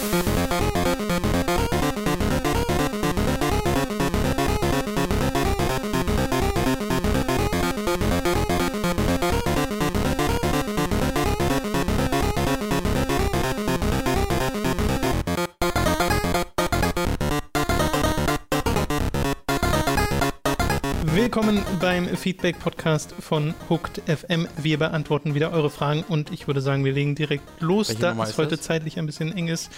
Thank you. Willkommen beim Feedback-Podcast von Hooked FM. Wir beantworten wieder eure Fragen und ich würde sagen, wir legen direkt los, Welche da es ist heute das? zeitlich ein bisschen eng ist.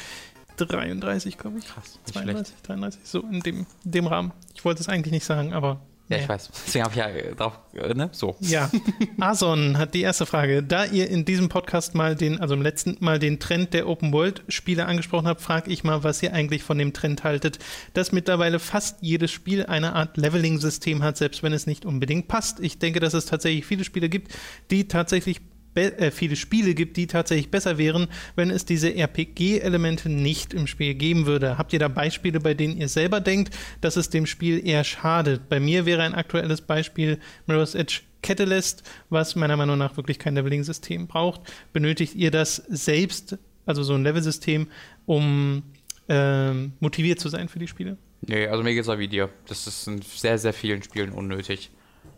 33, glaube ich. Krass, nicht 32, 33, so in dem, dem Rahmen. Ich wollte es eigentlich nicht sagen, aber. Ja, ich weiß. Deswegen habe ich ja drauf, äh, ne? So. Ja, Ason hat die erste Frage. Da ihr in diesem Podcast mal den, also im letzten Mal den Trend der Open World Spiele angesprochen habt, frage ich mal, was ihr eigentlich von dem Trend haltet, dass mittlerweile fast jedes Spiel eine Art Leveling-System hat, selbst wenn es nicht unbedingt passt. Ich denke, dass es tatsächlich viele Spiele gibt, die tatsächlich äh, viele Spiele gibt, die tatsächlich besser wären, wenn es diese RPG-Elemente nicht im Spiel geben würde. Habt ihr da Beispiele, bei denen ihr selber denkt, dass es dem Spiel eher schadet? Bei mir wäre ein aktuelles Beispiel Mirror's Edge Catalyst, was meiner Meinung nach wirklich kein Leveling-System braucht. Benötigt ihr das selbst, also so ein Level-System, um ähm, motiviert zu sein für die Spiele? Nee, also mir geht's auch wie dir. Das ist in sehr, sehr vielen Spielen unnötig.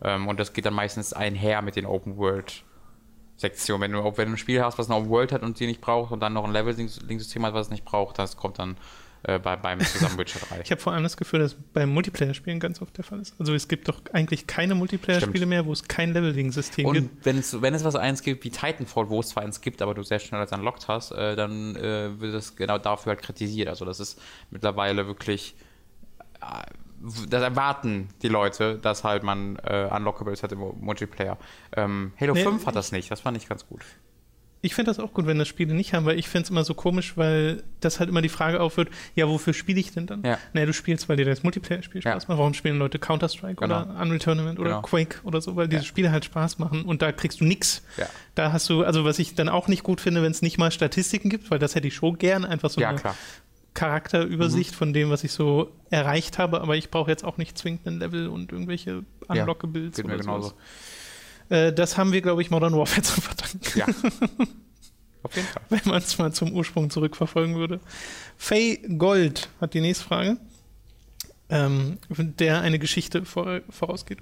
Ähm, und das geht dann meistens einher mit den Open World Sektionen. Wenn du, wenn du ein Spiel hast, was eine World hat und sie nicht braucht und dann noch ein Level-System hat, was es nicht braucht, das kommt dann äh, bei, beim zusammen Witcher 3. Ich habe vor allem das Gefühl, dass beim Multiplayer-Spielen ganz oft der Fall ist. Also es gibt doch eigentlich keine Multiplayer-Spiele mehr, wo es kein Leveling-System Und gibt. wenn es, wenn es was eins gibt wie Titanfall, wo es zwar eins gibt, aber du sehr schnell als unlocked hast, äh, dann äh, wird es genau dafür halt kritisiert. Also das ist mittlerweile wirklich, äh, das erwarten die Leute, dass halt man äh, Unlockables hat im Multiplayer. Ähm, Halo Nee, 5 hat das nicht, das fand ich ganz gut. Ich finde das auch gut, wenn das Spiele nicht haben, weil ich finde es immer so komisch, weil das halt immer die Frage aufwirft, ja, wofür spiele ich denn dann? Ja. Naja, du spielst, weil dir das Multiplayer-Spiel Ja. Spaß macht. Warum spielen Leute Counter-Strike Genau. oder Unreal Tournament oder Genau. Quake oder so? Weil diese Ja. Spiele halt Spaß machen und da kriegst du nix. Ja. Da hast du, also was ich dann auch nicht gut finde, wenn es nicht mal Statistiken gibt, weil das hätte ich schon gern, einfach so ja, eine klar. Charakterübersicht Mhm. von dem, was ich so erreicht habe, aber ich brauche jetzt auch nicht zwingend ein Level und irgendwelche Ja, Geht mir oder genauso. Äh, das haben wir, glaube ich, Modern Warfare zu verdanken. Ja. Auf jeden Fall. wenn man es mal zum Ursprung zurückverfolgen würde. Faye Gold hat die nächste Frage, ähm, der eine Geschichte vor, vorausgeht.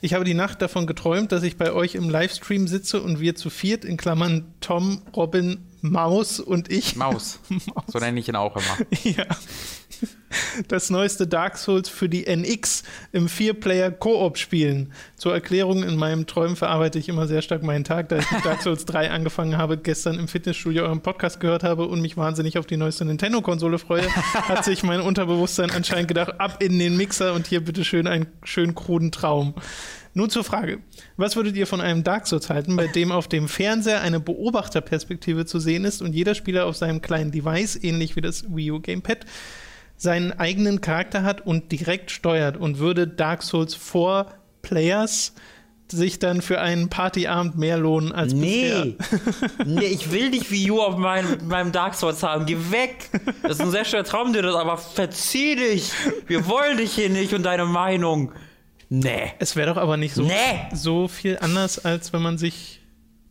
Ich habe die Nacht davon geträumt, dass ich bei euch im Livestream sitze und wir zu viert, in Klammern Tom, Robin, Maus und ich, Maus. So nenne ich ihn auch immer. ja, das neueste Dark Souls für die NX im Vier-Player-Koop spielen. Zur Erklärung, in meinem Träumen verarbeite ich immer sehr stark meinen Tag, da ich mit Dark Souls 3 angefangen habe, gestern im Fitnessstudio euren Podcast gehört habe und mich wahnsinnig auf die neueste Nintendo-Konsole freue, hat sich mein Unterbewusstsein anscheinend gedacht, ab in den Mixer und hier bitteschön einen schön kruden Traum. Nun zur Frage. Was würdet ihr von einem Dark Souls halten, bei dem auf dem Fernseher eine Beobachterperspektive zu sehen ist und jeder Spieler auf seinem kleinen Device, ähnlich wie das Wii U Gamepad, seinen eigenen Charakter hat und direkt steuert und würde Dark Souls vor Players sich dann für einen Partyabend mehr lohnen als Nee. nee, ich will nicht Wii U auf meinem, meinem Dark Souls haben. Geh weg. Das ist ein sehr schöner Traum, dir das, aber verzieh dich. Wir wollen dich hier nicht und deine Meinung. Nee. Es wäre doch aber nicht so, Nee. so viel anders, als wenn man sich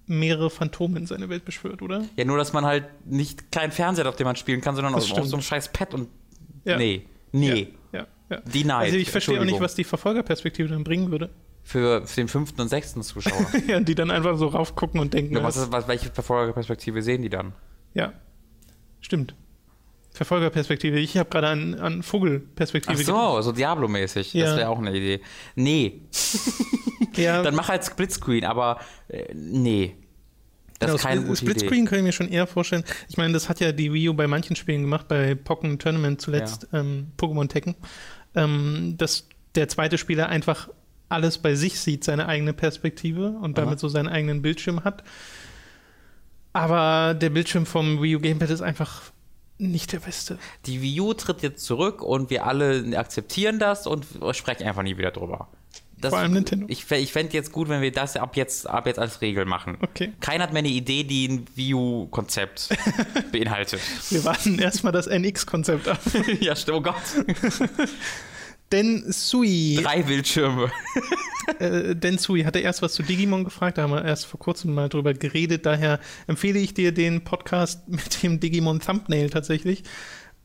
mehrere Phantome in seine Welt beschwört, oder? Ja, nur, dass man halt nicht keinen Fernseher hat, auf dem man spielen kann, sondern Das auf, auf so einem scheiß Pad und. Ja. Nee. Nee. Ja, ja. ja. Denied. Also ich verstehe auch nicht, was die Verfolgerperspektive dann bringen würde. Für, für den fünften und sechsten Zuschauer. ja, die dann einfach so raufgucken und denken, Ja, was ist, was, welche Verfolgerperspektive sehen die dann? ja, stimmt. Verfolgerperspektive. Ich habe gerade an, an Vogelperspektive Ach so, so Diablo-mäßig. Ja. Das wäre auch eine Idee. Nee. Ja, dann mach halt Splitscreen, aber äh, nee. Das Genau, ist keine Split- gute Splitscreen kann ich mir schon eher vorstellen. Ich meine, das hat ja die Wii U bei manchen Spielen gemacht, bei Pokken Tournament zuletzt, ähm, Pokémon Tekken, ähm, dass der zweite Spieler einfach alles bei sich sieht, seine eigene Perspektive und damit Aha. so seinen eigenen Bildschirm hat. Aber der Bildschirm vom Wii U Gamepad ist einfach nicht der beste. Die Wii U tritt jetzt zurück und wir alle akzeptieren das und sprechen einfach nie wieder drüber. Das, Vor allem Nintendo. Ich, ich fände jetzt gut, wenn wir das ab jetzt, ab jetzt als Regel machen. Okay. Keiner hat mehr eine Idee, die ein Wii U-Konzept beinhaltet. Wir warten erstmal das NX-Konzept ab. ja, stimmt, oh Gott. Den Sui. Drei Bildschirme. äh, Densui hatte erst was zu Digimon gefragt, da haben wir erst vor kurzem mal drüber geredet. Daher empfehle ich dir den Podcast mit dem Digimon Thumbnail tatsächlich.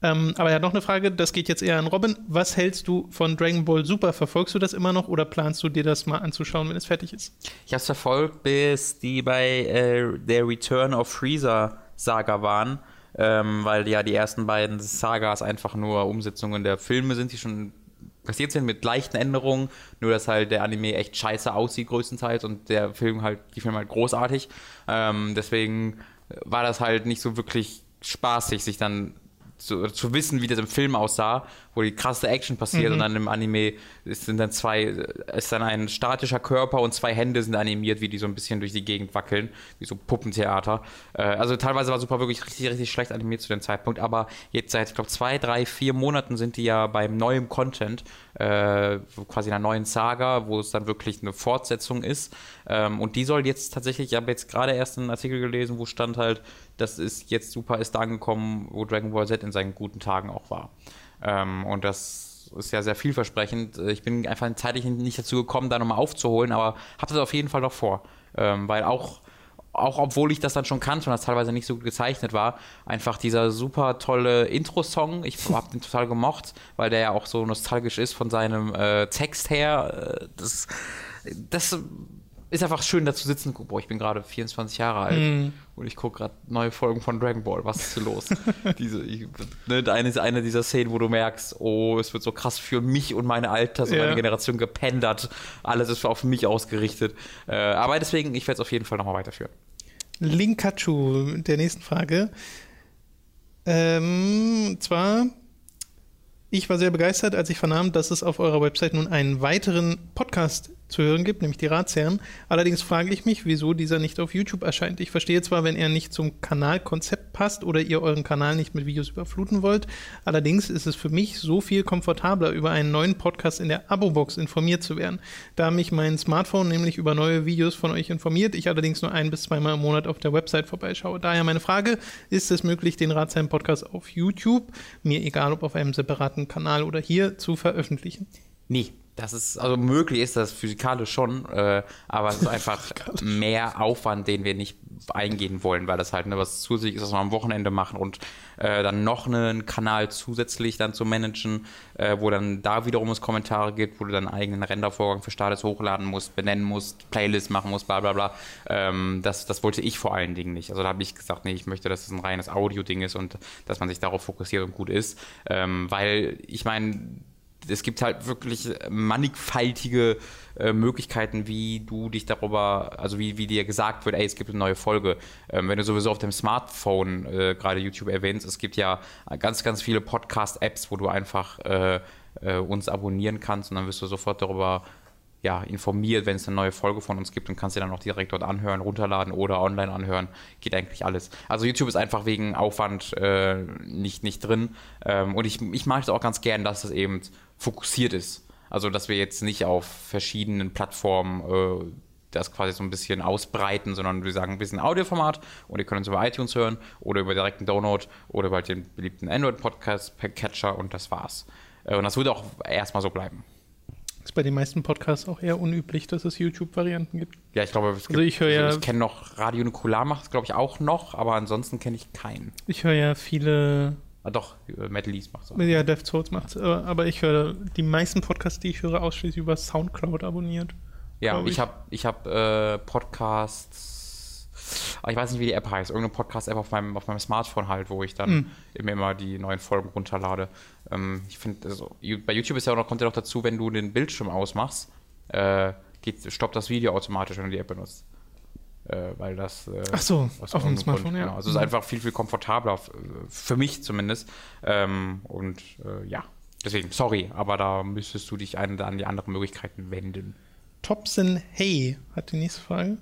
Ähm, aber er hat noch eine Frage, das geht jetzt eher an Robin. Was hältst du von Dragon Ball Super? Verfolgst du das immer noch oder planst du dir das mal anzuschauen, wenn es fertig ist? Ich habe es verfolgt, bis die bei äh, der Return of Freezer Saga waren, ähm, weil ja die ersten beiden Sagas einfach nur Umsetzungen der Filme sind, die schon passiert sind mit leichten Änderungen, nur dass halt der Anime echt scheiße aussieht größtenteils und der Film halt, die Filme halt großartig. Ähm, deswegen war das halt nicht so wirklich spaßig, sich dann zu, zu wissen, wie das im Film aussah, wo die krasse Action passiert Mhm. und dann im Anime ist, sind dann zwei, ist dann ein statischer Körper und zwei Hände sind animiert, wie die so ein bisschen durch die Gegend wackeln, wie so Puppentheater. Äh, also teilweise war Super wirklich richtig, richtig schlecht animiert zu dem Zeitpunkt, aber jetzt seit, ich glaube, zwei, drei, vier Monaten sind die ja beim neuen Content, äh, quasi einer neuen Saga, wo es dann wirklich eine Fortsetzung ist. Ähm, und die soll jetzt tatsächlich, ich habe jetzt gerade erst einen Artikel gelesen, wo stand halt, das ist jetzt super, ist da angekommen, wo Dragon Ball Z in seinen guten Tagen auch war. Ähm, und das ist ja sehr vielversprechend. Ich bin einfach zeitlich nicht dazu gekommen, da nochmal aufzuholen, aber habe das auf jeden Fall noch vor. Ähm, weil auch, auch obwohl ich das dann schon kannte und das teilweise nicht so gut gezeichnet war, einfach dieser super tolle Intro-Song, ich habe den total gemocht, weil der ja auch so nostalgisch ist von seinem äh, Text her. Äh, Das, das ist einfach schön, da zu sitzen. und gucken, Boah, ich bin gerade 24 Jahre alt Mhm. und ich gucke gerade neue Folgen von Dragon Ball. Was ist hier los? Diese, ich, ne, eine, eine dieser Szenen, wo du merkst, oh, es wird so krass für mich und meine Alters- und Ja. meine Generation gependert. Alles ist auf mich ausgerichtet. Äh, aber deswegen, ich werde es auf jeden Fall nochmal weiterführen. Linkachu, der nächsten Frage. Ähm, zwar, ich war sehr begeistert, als ich vernahm, dass es auf eurer Website nun einen weiteren Podcast zu hören gibt, nämlich die Ratsherren. Allerdings frage ich mich, wieso dieser nicht auf YouTube erscheint. Ich verstehe zwar, wenn er nicht zum Kanalkonzept passt oder ihr euren Kanal nicht mit Videos überfluten wollt. Allerdings ist es für mich so viel komfortabler, über einen neuen Podcast in der Abo-Box informiert zu werden, da mich mein Smartphone nämlich über neue Videos von euch informiert, ich allerdings nur ein bis zweimal im Monat auf der Website vorbeischaue. Daher meine Frage, ist es möglich, den Ratsheim-Podcast auf YouTube, mir egal ob auf einem separaten Kanal oder hier, zu veröffentlichen? Nee, das ist, also möglich ist das physikalisch schon, äh, aber es ist einfach mehr Aufwand, den wir nicht eingehen wollen, weil das halt ne, was zusätzlich ist, was wir am Wochenende machen und äh, dann noch einen Kanal zusätzlich dann zu managen, äh, wo dann da wiederum es Kommentare gibt, wo du dann einen eigenen Rendervorgang für Status hochladen musst, benennen musst, Playlist machen musst, bla bla bla. Ähm, das, das wollte ich vor allen Dingen nicht. Also da habe ich gesagt, nee, ich möchte, dass es ein reines Audio-Ding ist und dass man sich darauf fokussiert und gut ist. Ähm, weil ich meine, es gibt halt wirklich mannigfaltige äh, Möglichkeiten, wie du dich darüber, also wie, wie dir gesagt wird, ey, es gibt eine neue Folge. Ähm, wenn du sowieso auf dem Smartphone äh, gerade YouTube erwähnst, es gibt ja ganz, ganz viele Podcast-Apps, wo du einfach äh, äh, uns abonnieren kannst und dann wirst du sofort darüber ja, informiert, wenn es eine neue Folge von uns gibt und kannst dir dann auch direkt dort anhören, runterladen oder online anhören. Geht eigentlich alles. Also YouTube ist einfach wegen Aufwand äh, nicht, nicht drin. Ähm, und ich, ich mag es auch ganz gern, dass das eben fokussiert ist. Also, dass wir jetzt nicht auf verschiedenen Plattformen äh, das quasi so ein bisschen ausbreiten, sondern wir sagen, ein Audioformat und ihr könnt uns über iTunes hören oder über direkten Download oder über den beliebten Android-Podcast per Catcher und das war's. Äh, und das wird auch erstmal so bleiben. Ist bei den meisten Podcasts auch eher unüblich, dass es YouTube-Varianten gibt. Ja, ich glaube, es Also ich höre ja- ich kenne noch Radio Nukular macht es, glaube ich, auch noch, aber ansonsten kenne ich keinen. Ich höre ja viele, Ah, doch, äh, Metal East macht es auch. ja, Dev Souls macht's, aber aber ich höre die meisten Podcasts, die ich höre, ausschließlich über Soundcloud abonniert. Ja, ich ich. habe ich hab, äh, Podcasts, ah, ich weiß nicht, wie die App heißt, irgendeine Podcast-App auf meinem, auf meinem Smartphone halt, wo ich dann Hm. immer, die neuen Folgen runterlade. Ähm, ich finde, also, bei YouTube ist ja auch noch, kommt ja noch dazu, wenn du den Bildschirm ausmachst, äh, geht, stoppt das Video automatisch, wenn du die App benutzt. Äh, weil das. Äh, Ach so, aus auf dem Smartphone, Grund, ja. Genau. Also es ist Mhm. einfach viel, viel komfortabler, für mich zumindest. Ähm, und äh, ja, deswegen, sorry, aber da müsstest du dich an, an die anderen Möglichkeiten wenden. Thompson Hey hat die nächste Frage.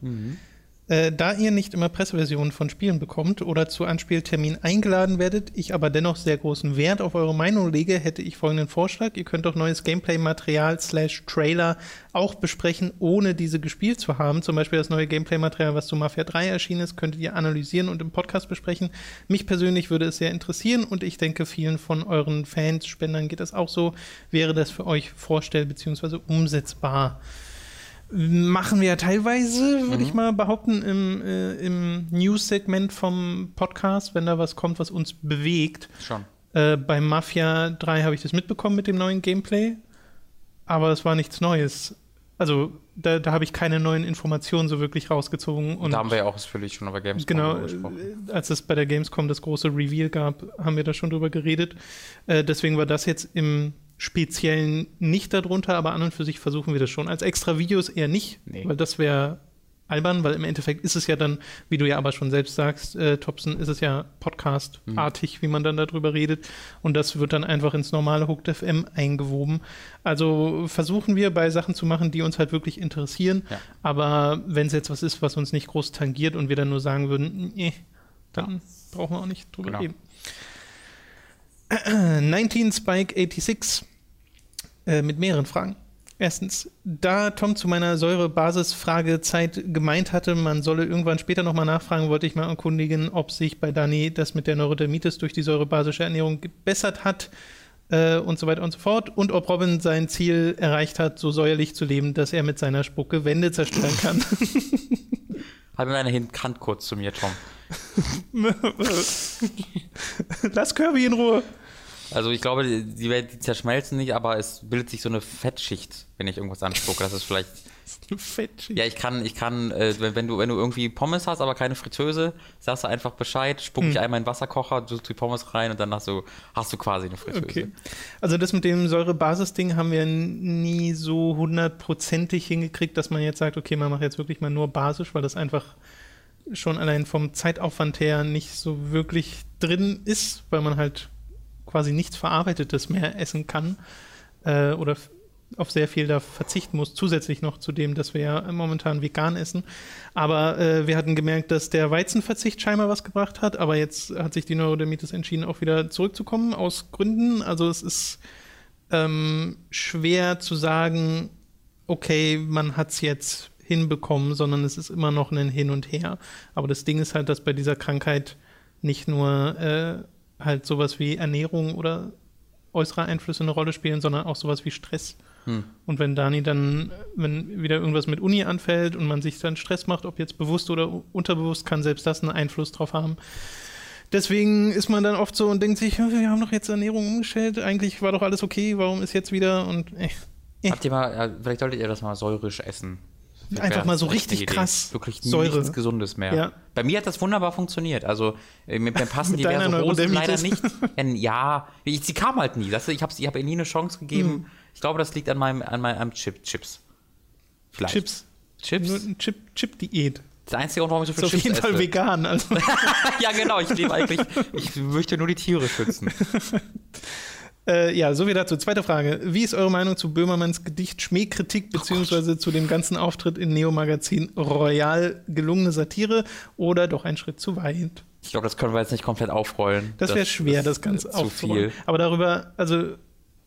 Äh, da ihr nicht immer Presseversionen von Spielen bekommt oder zu Anspieltermin eingeladen werdet, ich aber dennoch sehr großen Wert auf eure Meinung lege, hätte ich folgenden Vorschlag. Ihr könnt doch neues Gameplay-Material slash Trailer auch besprechen, ohne diese gespielt zu haben. Zum Beispiel das neue Gameplay-Material, was zu Mafia 3 erschienen ist, könntet ihr analysieren und im Podcast besprechen. Mich persönlich würde es sehr interessieren und ich denke, vielen von euren Fans, Spendern geht das auch so. Wäre das für euch vorstell- bzw. umsetzbar? Machen wir ja teilweise, würde Mhm. ich mal behaupten, im, äh, im News-Segment vom Podcast, wenn da was kommt, was uns bewegt. Schon. Äh, bei Mafia 3 habe ich das mitbekommen mit dem neuen Gameplay, aber es war nichts Neues. Also da, da habe ich keine neuen Informationen so wirklich rausgezogen. Und da haben wir ja auch ausführlich schon über Gamescom Genau, gesprochen. äh, als es bei der Gamescom das große Reveal gab, haben wir da schon drüber geredet. Äh, deswegen war das jetzt im Speziellen nicht darunter, aber an und für sich versuchen wir das schon. Als extra Videos eher nicht, Nee. weil das wäre albern, weil im Endeffekt ist es ja dann, wie du ja aber schon selbst sagst, äh, Thompson, ist es ja Podcast-artig, wie man dann darüber redet. Und das wird dann einfach ins normale Hooked FM eingewoben. Also versuchen wir bei Sachen zu machen, die uns halt wirklich interessieren. Ja. Aber wenn es jetzt was ist, was uns nicht groß tangiert und wir dann nur sagen würden, nee, dann brauchen wir auch nicht drüber Genau. reden. 19 Spike 86 äh, mit mehreren Fragen. Erstens, da Tom zu meiner Säure-Basis-Fragezeit gemeint hatte, man solle irgendwann später nochmal nachfragen, wollte ich mal erkundigen, ob sich bei Dani das mit der Neurodermitis durch die säurebasische Ernährung gebessert hat äh, und so weiter und so fort und ob Robin sein Ziel erreicht hat, so säuerlich zu leben, dass er mit seiner Spucke Wände zerstören kann. Halt mir eine Hand kurz zu mir, Tom. Lass Kirby in Ruhe. Also ich glaube, die, die, die zerschmelzen nicht, aber es bildet sich so eine Fettschicht, wenn ich irgendwas anspucke. Das ist vielleicht. Fettschicht. Ja, ich kann, ich kann, äh, wenn, wenn du, wenn du irgendwie Pommes hast, aber keine Fritteuse, sagst du einfach Bescheid, spuck ich einmal in den Wasserkocher, tust die Pommes rein und dann hast du, hast du quasi eine Fritteuse. Okay. Also das mit dem Säure-Basis-Ding haben wir nie so hundertprozentig hingekriegt, dass man jetzt sagt, okay, man macht jetzt wirklich mal nur basisch, weil das einfach schon allein vom Zeitaufwand her nicht so wirklich drin ist, weil man halt quasi nichts Verarbeitetes mehr essen kann äh, oder auf sehr viel da verzichten muss, zusätzlich noch zu dem, dass wir ja momentan vegan essen. Aber äh, wir hatten gemerkt, dass der Weizenverzicht scheinbar was gebracht hat, aber jetzt hat sich die Neurodermitis entschieden, auch wieder zurückzukommen aus Gründen. Also es ist ähm, schwer zu sagen, okay, man hat es jetzt hinbekommen, sondern es ist immer noch ein Hin und Her. Aber das Ding ist halt, dass bei dieser Krankheit nicht nur äh, halt sowas wie Ernährung oder äußere Einflüsse eine Rolle spielen, sondern auch sowas wie Stress. Hm. Und wenn Dani dann, wenn wieder irgendwas mit Uni anfällt und man sich dann Stress macht, ob jetzt bewusst oder unterbewusst, kann selbst das einen Einfluss drauf haben. Deswegen ist man dann oft so und denkt sich, "Ja, wir haben doch jetzt Ernährung umgestellt, eigentlich war doch alles okay, warum ist jetzt wieder und äh, Habt ihr mal, vielleicht solltet ihr das mal säurisch essen. Einfach mal so richtig Idee. krass Wirklich Säure. nichts Gesundes mehr. Ja. Bei mir hat das wunderbar funktioniert. Also äh, mir, mir passen Mit deiner diverse Hosen leider nicht. Ja, ich, sie kam halt nie. Das, ich habe ich hab ihr nie eine Chance gegeben. Hm. Ich glaube, das liegt an meinem, an meinem Chip, Chips. Vielleicht. Chips. Chips? Nur eine Chip, Chip-Diät. Das einzige Grund, warum ich so Ist viel auf Chips jeden Fall esse. vegan. Also. ja, genau. Ich lebe eigentlich, ich möchte nur die Tiere schützen. Äh, ja, so viel dazu. Zweite Frage. Wie ist eure Meinung zu Böhmermanns Gedicht Schmähkritik beziehungsweise zu dem ganzen Auftritt in Neo-Magazin Royal gelungene Satire oder doch ein Schritt zu weit? Ich glaube, das können wir jetzt nicht komplett aufrollen. Das wäre schwer, das Ganze zu aufzurollen. viel. Aber darüber, also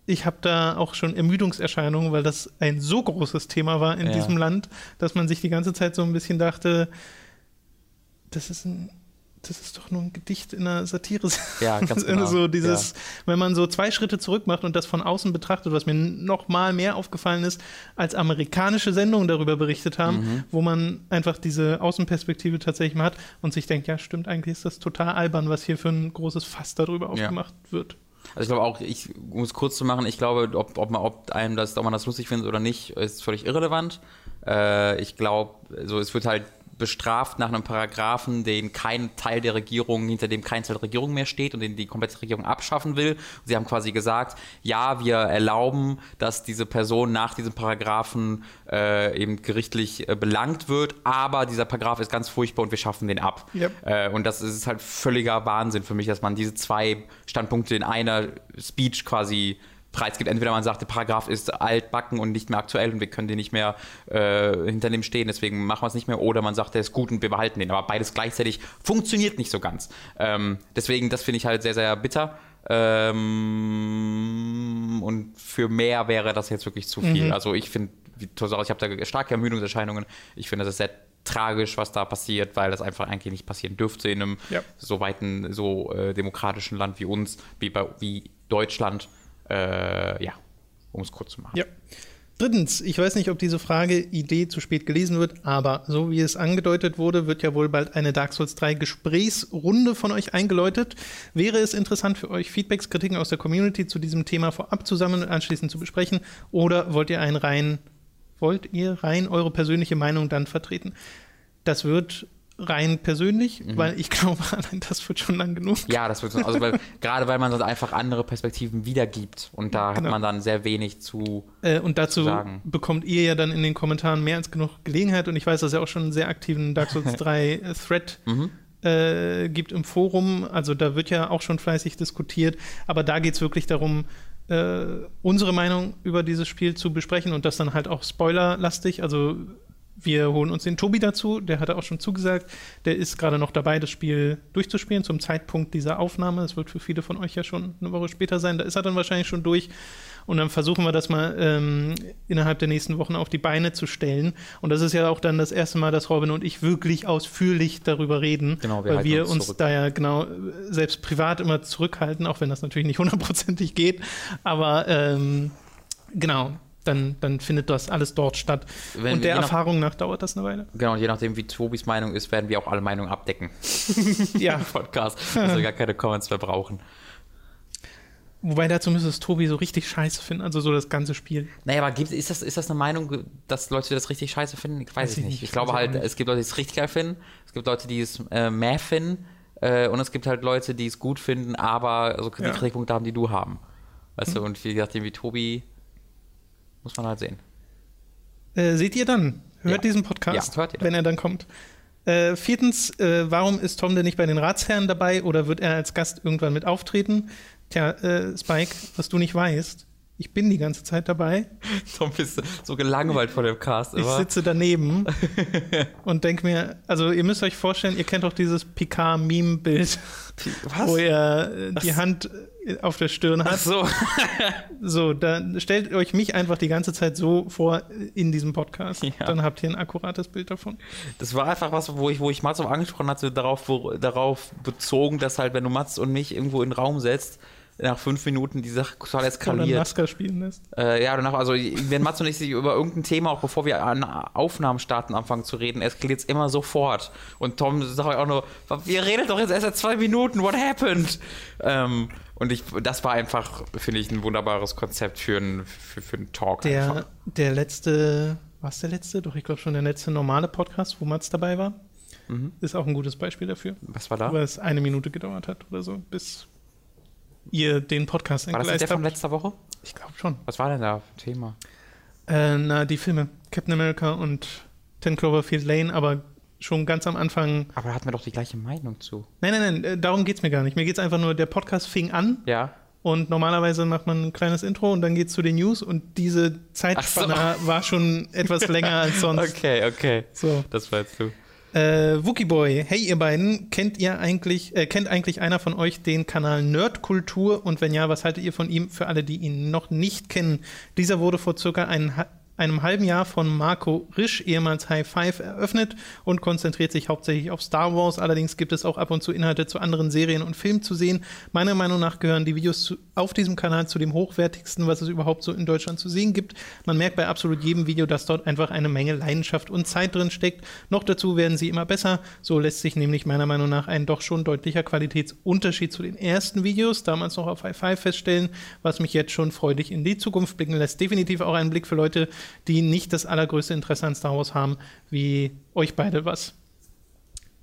ich habe da auch schon Ermüdungserscheinungen, weil das ein so großes Thema war in Ja. diesem Land, dass man sich die ganze Zeit so ein bisschen dachte, das ist ein das ist doch nur ein Gedicht in einer Satire. Ja, ganz genau. so dieses, wenn man so zwei Schritte zurück macht und das von außen betrachtet, was mir noch mal mehr aufgefallen ist, als amerikanische Sendungen darüber berichtet haben, Mhm. wo man einfach diese Außenperspektive tatsächlich mal hat und sich denkt, ja, stimmt, eigentlich ist das total albern, was hier für ein großes Fass darüber aufgemacht wird. Also ich glaube auch, ich, um es kurz zu machen, ich glaube, ob, ob, man, ob einem das, ob man das lustig findet oder nicht, ist völlig irrelevant. Äh, ich glaube, so es wird halt bestraft nach einem Paragraphen, den kein Teil der Regierung, hinter dem kein Teil der Regierung mehr steht und den die komplette Regierung abschaffen will. Sie haben quasi gesagt, ja, wir erlauben, dass diese Person nach diesem Paragraphen äh, eben gerichtlich äh, belangt wird, aber dieser Paragraph ist ganz furchtbar und wir schaffen den ab. Yep. Äh, und das ist halt völliger Wahnsinn für mich, dass man diese zwei Standpunkte in einer Speech quasi Preis gibt. Entweder man sagt, der Paragraph ist altbacken und nicht mehr aktuell und wir können den nicht mehr äh, hinter dem stehen, deswegen machen wir es nicht mehr. Oder man sagt, der ist gut und wir behalten den. Aber beides gleichzeitig funktioniert nicht so ganz. Ähm, deswegen, das finde ich halt sehr, sehr bitter. Ähm, und für mehr wäre das jetzt wirklich zu viel. Mhm. Also ich finde, wie Tosau, ich habe da starke Ermüdungserscheinungen. Ich finde, das ist sehr tragisch, was da passiert, weil das einfach eigentlich nicht passieren dürfte in einem Ja. so weiten, so äh, demokratischen Land wie uns, wie, bei, wie Deutschland. Äh, ja, um es kurz zu machen. Ja. Drittens, ich weiß nicht, ob diese Frage Idee zu spät gelesen wird, aber so wie es angedeutet wurde, wird ja wohl bald eine Dark Souls 3 Gesprächsrunde von euch eingeläutet. Wäre es interessant für euch, Feedbacks, Kritiken aus der Community zu diesem Thema vorab zu sammeln und anschließend zu besprechen? Oder wollt ihr ein rein, wollt ihr rein eure persönliche Meinung dann vertreten? Das wird rein persönlich, weil ich glaube, allein das wird schon lang genug. Mhm. Ja, das wird so, also weil, gerade weil man dann einfach andere Perspektiven wiedergibt und da Genau. hat man dann sehr wenig zu. Äh, und dazu sagen. bekommt ihr ja dann in den Kommentaren mehr als genug Gelegenheit. Und ich weiß, dass er auch schon einen sehr aktiven Dark Souls 3 äh, Thread Mhm. äh, gibt im Forum. Also da wird ja auch schon fleißig diskutiert. Aber da geht es wirklich darum, äh, unsere Meinung über dieses Spiel zu besprechen und das dann halt auch spoilerlastig. Also wir holen uns den Tobi dazu, der hatte auch schon zugesagt. Der ist gerade noch dabei, das Spiel durchzuspielen zum Zeitpunkt dieser Aufnahme. Das wird für viele von euch ja schon eine Woche später sein. Da ist er dann wahrscheinlich schon durch. Und dann versuchen wir das mal ähm, innerhalb der nächsten Wochen auf die Beine zu stellen. Und das ist ja auch dann das erste Mal, dass Robin und ich wirklich ausführlich darüber reden. Genau, wir weil wir uns uns zurück. da ja genau äh, selbst privat immer zurückhalten, auch wenn das natürlich nicht hundertprozentig geht. Aber ähm, genau, dann, dann findet das alles dort statt. Wenn und der nach- Erfahrung nach dauert das eine Weile. Genau, je nachdem, wie Tobis Meinung ist, werden wir auch alle Meinungen abdecken. Ja, Podcast, wir gar keine Comments mehr brauchen. wobei dazu müsste es Tobi so richtig scheiße finden, also so das ganze Spiel. Naja, aber gibt, ist, das, ist das eine Meinung, dass Leute das richtig scheiße finden? Ich weiß, Weiß ich ich nicht. nicht. Ich glaube halt, es gibt Leute, die es richtig geil finden. Es gibt Leute, die es äh, mehr finden. Äh, und es gibt halt Leute, die es gut finden, aber also die Ja. Kritikpunkte haben, die du haben. Weißt du, Mhm. und wie gesagt, wie Tobi, muss man halt sehen. Äh, seht ihr dann? Hört Ja. diesen Podcast, Ja, wenn er dann kommt. Äh, viertens, äh, warum ist Tom denn nicht bei den Ratsherren dabei oder wird er als Gast irgendwann mit auftreten? Tja, äh, Spike, was du nicht weißt, ich bin die ganze Zeit dabei. Tom bist so gelangweilt von dem Cast Ich sitze daneben und denke mir, also ihr müsst euch vorstellen, ihr kennt doch dieses Picard-Meme-Bild, Was? wo er äh, die Hand auf der Stirn Ach hat. so. So, dann stellt euch mich einfach die ganze Zeit so vor in diesem Podcast. Ja. Dann habt ihr ein akkurates Bild davon. Das war einfach was, wo ich, wo ich Mats auch angesprochen hatte, darauf, wo, darauf bezogen, dass halt, wenn du Mats und mich irgendwo in den Raum setzt, nach fünf Minuten die Sache total Oder eskaliert. NASCAR spielen lässt. Äh, ja, danach, also wenn Mats und ich sich über irgendein Thema, auch bevor wir an Aufnahmen starten, anfangen zu reden, eskaliert es immer sofort. Und Tom sagt auch nur, wir reden doch jetzt erst seit zwei Minuten, what happened? Ähm, und ich, das war einfach, finde ich, ein wunderbares Konzept für einen für, für einen Talk. Der, einfach. der letzte, war es der letzte? Doch, ich glaube schon der letzte normale Podcast, wo Mats dabei war. Mhm. Ist auch ein gutes Beispiel dafür. Was war da? Weil es eine Minute gedauert hat oder so, bis ihr den Podcast War das der von habt. letzter Woche? Ich glaube schon. Was war denn da Thema? Äh, na, die Filme. Captain America und Ten Cloverfield Lane, aber schon ganz am Anfang. Aber da hatten wir doch die gleiche Meinung zu. Nein, nein, nein, äh, darum geht es mir gar nicht. Mir geht es einfach nur, der Podcast fing an Ja. und normalerweise macht man ein kleines Intro und dann geht es zu den News und diese Zeitspanne war schon etwas länger als sonst. Okay, okay. So. Das war jetzt du. Äh, Wookie Boy, hey ihr beiden, kennt ihr eigentlich, äh, kennt eigentlich einer von euch den Kanal Nerdkultur und wenn ja, was haltet ihr von ihm für alle, die ihn noch nicht kennen? Dieser wurde vor circa ein, ha- einem halben Jahr von Marco Risch, ehemals High Five, eröffnet und konzentriert sich hauptsächlich auf Star Wars. Allerdings gibt es auch ab und zu Inhalte zu anderen Serien und Filmen zu sehen. Meiner Meinung nach gehören die Videos zu, auf diesem Kanal zu dem hochwertigsten, was es überhaupt so in Deutschland zu sehen gibt. Man merkt bei absolut jedem Video, dass dort einfach eine Menge Leidenschaft und Zeit drin steckt. Noch dazu werden sie immer besser. So lässt sich nämlich meiner Meinung nach ein doch schon deutlicher Qualitätsunterschied zu den ersten Videos, damals noch auf High Five, feststellen, was mich jetzt schon freudig in die Zukunft blicken lässt. Definitiv auch ein Blick für Leute, die nicht das allergrößte Interesse an Star Wars haben, wie euch beide was.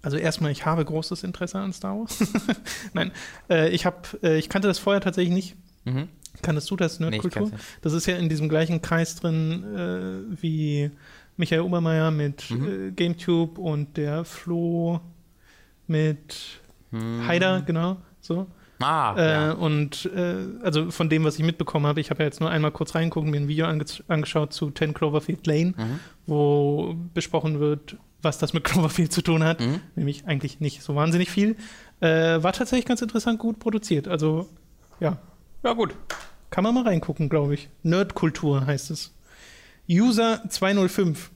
Also erstmal, ich habe großes Interesse an Star Wars. Nein, äh, ich habe, äh, ich kannte das vorher tatsächlich nicht. Mhm. Kanntest du das Nee, Nerdkultur? nicht. das ist ja in diesem gleichen Kreis drin äh, wie Michael Obermeier mit Mhm. äh, GameTube und der Flo mit Hm. Haider, genau, so. Ah, Äh, ja. Und äh, also von dem, was ich mitbekommen habe, ich habe ja jetzt nur einmal kurz reingucken, mir ein Video ange angeschaut zu 10 Cloverfield Lane, Mhm. wo besprochen wird, was das mit Cloverfield zu tun hat. Mhm. Nämlich eigentlich nicht so wahnsinnig viel. Äh, war tatsächlich ganz interessant gut produziert. Also ja, Ja, gut. kann man mal reingucken, glaube ich. Nerdkultur heißt es. User 205.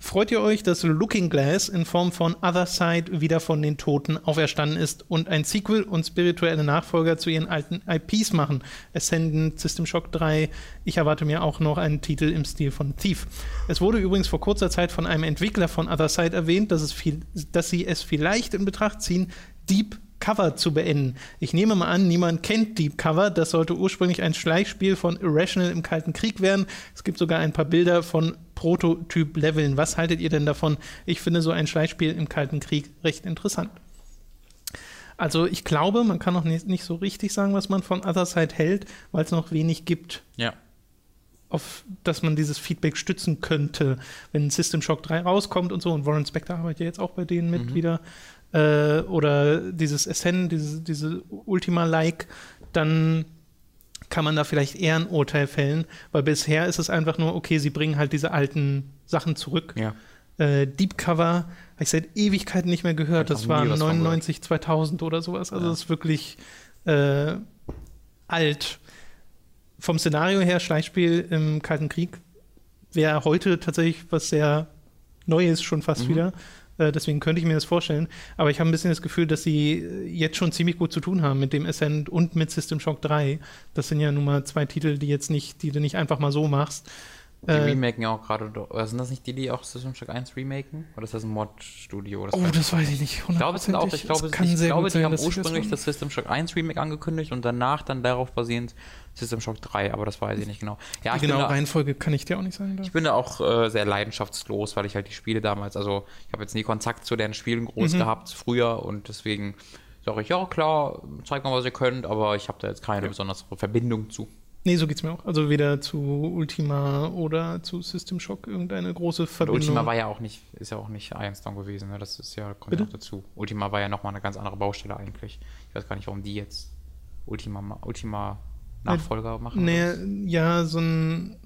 Freut ihr euch, dass Looking Glass in Form von Other Side wieder von den Toten auferstanden ist und ein Sequel und spirituelle Nachfolger zu ihren alten IPs machen? Ascendant, System Shock 3. Ich erwarte mir auch noch einen Titel im Stil von Thief. Es wurde übrigens vor kurzer Zeit von einem Entwickler von Other Side erwähnt, dass, es viel, dass sie es vielleicht in Betracht ziehen, Deep Cover zu beenden. Ich nehme mal an, niemand kennt Deep Cover. Das sollte ursprünglich ein Schleichspiel von Irrational im Kalten Krieg werden. Es gibt sogar ein paar Bilder von Prototyp-Leveln. Was haltet ihr denn davon? Ich finde so ein Schleichspiel im Kalten Krieg recht interessant. Also ich glaube, man kann noch nicht, so richtig sagen, was man von Other Side hält, weil es noch wenig gibt, Ja. auf das man dieses Feedback stützen könnte, wenn System Shock 3 rauskommt und so. Und Warren Spector arbeitet ja jetzt auch bei denen mit wieder. Äh, oder dieses Ascend, diese, diese Ultima-like, dann kann man da vielleicht eher ein Urteil fällen, weil bisher ist es einfach nur, okay, sie bringen halt diese alten Sachen zurück. Ja. Äh, Deep Cover habe ich seit Ewigkeiten nicht mehr gehört. Das war was von 99, 2000 oder sowas. Also Ja. das ist wirklich äh, alt. Vom Szenario her, Schleichspiel im Kalten Krieg, wäre heute tatsächlich was sehr Neues schon fast Mhm. wieder. Äh, deswegen könnte ich mir das vorstellen. Aber ich habe ein bisschen das Gefühl, dass sie äh, jetzt schon ziemlich gut zu tun haben mit dem Ascent und mit System Shock 3. Das sind ja nun mal zwei Titel, die jetzt nicht, die du nicht einfach mal so machst. Die Äh, remaken ja auch gerade. Oder sind das nicht die, die auch System Shock 1 remaken? Oder ist das ein Mod-Studio? oh, das weiß ich nicht. Ich glaube, es sind auch, ich glaube, ich glaube die haben das ursprünglich machen. das System Shock 1 Remake angekündigt und danach dann darauf basierend System Shock 3, aber das weiß ich nicht genau. Ja, Die genaue Reihenfolge kann ich dir auch nicht sagen. Da. ich bin da auch äh, sehr leidenschaftslos, weil ich halt die Spiele damals, also ich habe jetzt nie Kontakt zu deren Spielen groß Mhm. gehabt früher und deswegen sage ich, ja klar, zeigt mal, was ihr könnt, aber ich habe da jetzt keine besondere Verbindung zu. Nee, so geht's mir auch. Also weder zu Ultima oder zu System Shock irgendeine große Und Verbindung. Ultima war ja auch nicht, ist ja auch nicht Ironstorm gewesen, ne? das ist ja, kommt ja Bitte? auch dazu. Ultima war ja nochmal eine ganz andere Baustelle eigentlich. Ich weiß gar nicht, warum die jetzt Ultima, ma- Ultima Nachfolger machen. nee, ja, so ein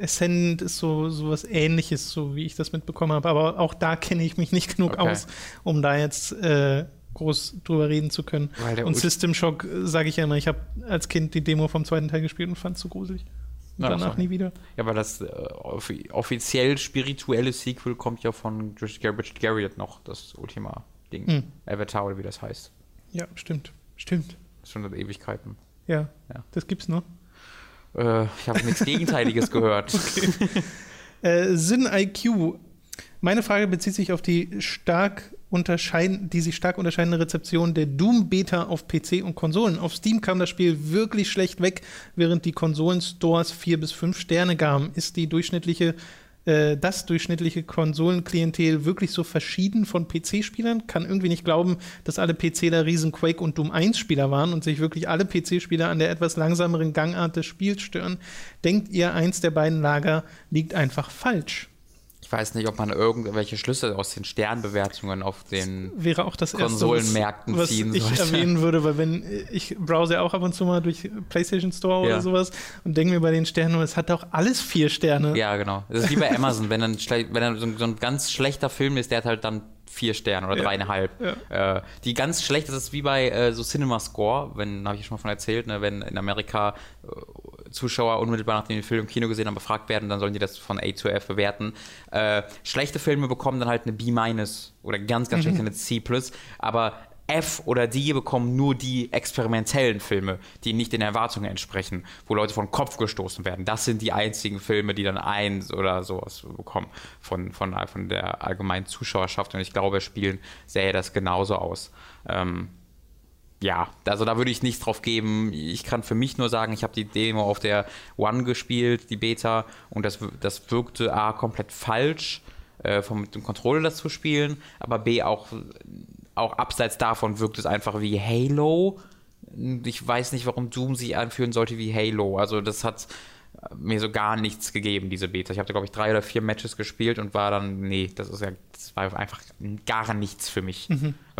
Ascendant ist so, so was ähnliches, so wie ich das mitbekommen habe. Aber auch da kenne ich mich nicht genug Okay. aus, um da jetzt äh, groß drüber reden zu können. Weil Und Ult- System Shock, sage ich ja immer, ich habe als Kind die Demo vom zweiten Teil gespielt und fand es so gruselig. Und Ja, danach nie wieder. Ja, aber das äh, offi- offiziell spirituelle Sequel kommt ja von Richard Garriott noch, das Ultima-Ding. Hm. Avatar oder wie das heißt. Ja, stimmt. Stimmt. Schon seit Ewigkeiten. Ja, Ja. das gibt's noch. Äh, ich habe nichts Gegenteiliges gehört. Äh, Sin IQ. Meine Frage bezieht sich auf die stark die sich stark unterscheidende Rezeption der Doom Beta auf PC und Konsolen. Auf Steam kam das Spiel wirklich schlecht weg, während die Konsolenstores vier bis fünf Sterne gaben. Ist die durchschnittliche äh, das durchschnittliche Konsolenklientel wirklich so verschieden von PC-Spielern? Kann irgendwie nicht glauben, dass alle PCler riesen Quake und Doom 1-Spieler waren und sich wirklich alle PC-Spieler an der etwas langsameren Gangart des Spiels stören. Denkt ihr, eins der beiden Lager liegt einfach falsch? Ich weiß nicht, ob man irgendwelche Schlüsse aus den Sternbewertungen auf den. wäre auch das erste, Konsolenmärkten was, was ziehen ich sollte. erwähnen würde, weil wenn ich browse ja auch ab und zu mal durch PlayStation Store Ja. oder sowas und denke mir bei den Sternen, es hat doch alles vier Sterne. Ja, genau. Das ist wie bei Amazon. wenn, schle- wenn ein- so ein ganz schlechter Film ist, der hat halt dann vier Sterne oder Ja. dreieinhalb. Äh, die ganz schlecht, das ist wie bei äh, so Cinema Score, wenn, habe ich schon mal von erzählt, ne, wenn in Amerika äh, Zuschauer unmittelbar nachdem die Film im Kino gesehen haben befragt werden, dann sollen die das von A zu F bewerten. Äh, schlechte Filme bekommen dann halt eine B- oder ganz, ganz schlechte eine C+, aber F oder D bekommen nur die experimentellen Filme, die nicht den Erwartungen entsprechen, wo Leute von Kopf gestoßen werden. Das sind die einzigen Filme, die dann eins oder sowas bekommen von, von, von der allgemeinen Zuschauerschaft. Und ich glaube, Spielen sähe das genauso aus. Ähm, ja, also da würde ich nichts drauf geben. Ich kann für mich nur sagen, ich habe die Demo auf der One gespielt, die Beta, und das, das wirkte A komplett falsch, äh, vom, mit dem Controller das zu spielen, aber B auch, auch abseits davon wirkt es einfach wie Halo. Ich weiß nicht, warum Doom sich anfühlen sollte wie Halo. Also das hat mir so gar nichts gegeben, diese Beta. Ich habe da, glaube ich, drei oder vier Matches gespielt und war dann, nee, das ist ja, das war einfach gar nichts für mich.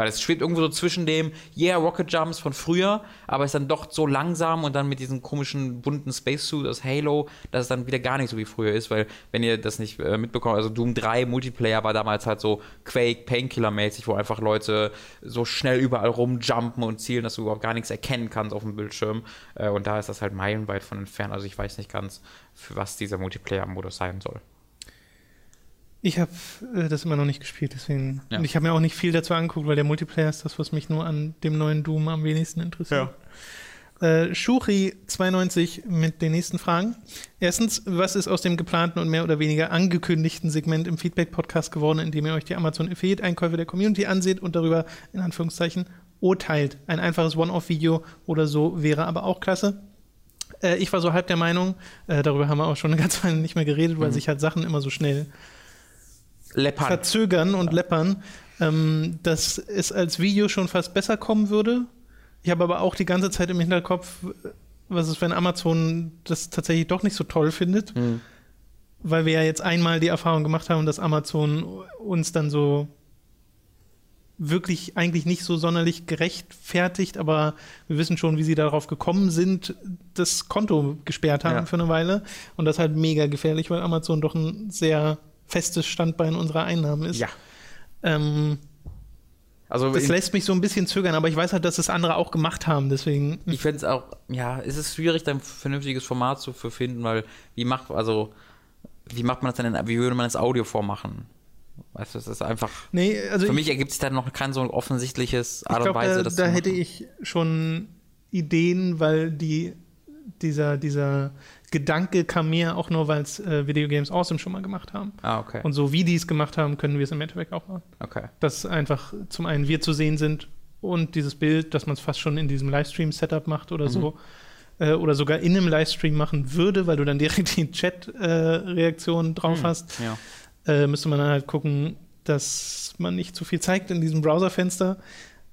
Weil es schwebt irgendwo so zwischen dem, yeah, Rocket Jumps von früher, aber ist dann doch so langsam und dann mit diesem komischen bunten Spacesuit aus Halo, dass es dann wieder gar nicht so wie früher ist, weil, wenn ihr das nicht äh, mitbekommt, also Doom 3 Multiplayer war damals halt so Quake, Painkiller-mäßig, wo einfach Leute so schnell überall rumjumpen und zielen, dass du überhaupt gar nichts erkennen kannst auf dem Bildschirm. Äh, und da ist das halt meilenweit von entfernt. Also ich weiß nicht ganz, für was dieser Multiplayer-Modus sein soll. Ich habe äh, das immer noch nicht gespielt, deswegen. Ja. Und ich habe mir auch nicht viel dazu angeguckt, weil der Multiplayer ist das, was mich nur an dem neuen Doom am wenigsten interessiert. Äh, Shuri92 mit den nächsten Fragen. Erstens, was ist aus dem geplanten und mehr oder weniger angekündigten Segment im Feedback-Podcast geworden, in dem ihr euch die Amazon Affiliate-Einkäufe der Community anseht und darüber in Anführungszeichen urteilt? Ein einfaches One-Off-Video oder so wäre aber auch klasse. Äh, ich war so halb der Meinung, äh, darüber haben wir auch schon eine ganze Weile nicht mehr geredet, weil sich halt Sachen immer so schnell Leppard. verzögern und läppern, ähm, dass es als Video schon fast besser kommen würde. Ich habe aber auch die ganze Zeit im Hinterkopf, was ist, wenn Amazon das tatsächlich doch nicht so toll findet, Mhm. weil wir ja jetzt einmal die Erfahrung gemacht haben, dass Amazon uns dann so wirklich eigentlich nicht so sonderlich gerechtfertigt, aber wir wissen schon, wie sie darauf gekommen sind, das Konto gesperrt haben Ja. für eine Weile. Und das ist halt mega gefährlich, weil Amazon doch ein sehr festes Standbein unserer Einnahmen ist. Ja. Ähm, Also das lässt mich so ein bisschen zögern, aber ich weiß halt, dass es andere auch gemacht haben, deswegen. Ich finde es auch, ja, es ist schwierig, da ein vernünftiges Format zu finden, weil wie macht, also, wie macht man das denn, in, wie würde man das Audio vormachen? Weißt du, es ist einfach, Nee, also für ich, mich ergibt sich da noch kein so offensichtliches ich Art und glaube, Weise, da, das da hätte ich schon Ideen, weil die, dieser, dieser Gedanke kam mir auch nur, weil es äh, Video Games Awesome schon mal gemacht haben. Ah, okay. Und so wie die es gemacht haben, können wir es im Endeffekt auch machen. okay. Dass einfach zum einen wir zu sehen sind und dieses Bild, dass man es fast schon in diesem Livestream-Setup macht oder so. Äh, oder sogar in einem Livestream machen würde, weil du dann direkt die Chat-Reaktionen drauf Hm, hast. Ja. äh, müsste man dann halt gucken, dass man nicht zu viel zeigt in diesem Browserfenster.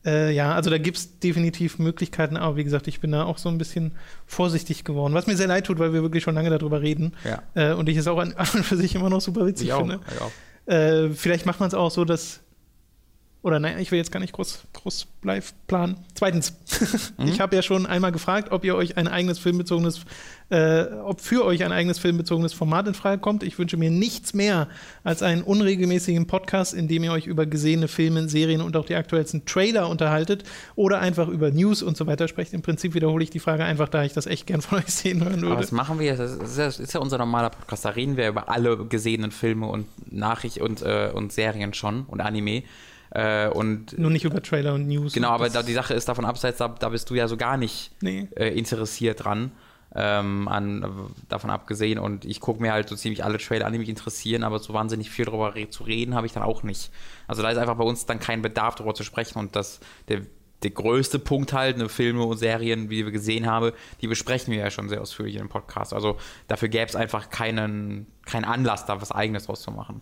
Äh, ja, also da gibt es definitiv Möglichkeiten, aber wie gesagt, ich bin da auch so ein bisschen vorsichtig geworden. Was mir sehr leid tut, weil wir wirklich schon lange darüber reden. Ja. Äh, und ich es auch an, an und für sich immer noch super witzig Ich auch. finde. Ich auch. Äh, vielleicht macht man es auch so, dass. Oder naja, ich will jetzt gar nicht groß, groß live planen. Zweitens, Mhm. ich habe ja schon einmal gefragt, ob ihr euch ein eigenes filmbezogenes, äh, ob für euch ein eigenes filmbezogenes Format in Frage kommt. Ich wünsche mir nichts mehr als einen unregelmäßigen Podcast, in dem ihr euch über gesehene Filme, Serien und auch die aktuellsten Trailer unterhaltet oder einfach über News und so weiter sprecht. Im Prinzip wiederhole ich die Frage einfach, da ich das echt gern von euch sehen hören Aber würde. das machen wir, das ist, ja, das ist ja unser normaler Podcast, da reden wir über alle gesehenen Filme und Nachrichten und, äh, und Serien schon und Anime. Äh, und Nur nicht über Trailer und News. genau, und aber da, die Sache ist davon abseits, da, da bist du ja so gar nicht Nee. äh, interessiert dran. Ähm, an, davon abgesehen und ich gucke mir halt so ziemlich alle Trailer an, die mich interessieren, aber so wahnsinnig viel darüber re zu reden habe ich dann auch nicht. Also da ist einfach bei uns dann kein Bedarf darüber zu sprechen und das der, der größte Punkt halt, ne, Filme und Serien, wie wir gesehen haben, die besprechen wir ja schon sehr ausführlich in dem Podcast. Also dafür gäbe es einfach keinen, keinen Anlass, da was Eigenes draus zu machen.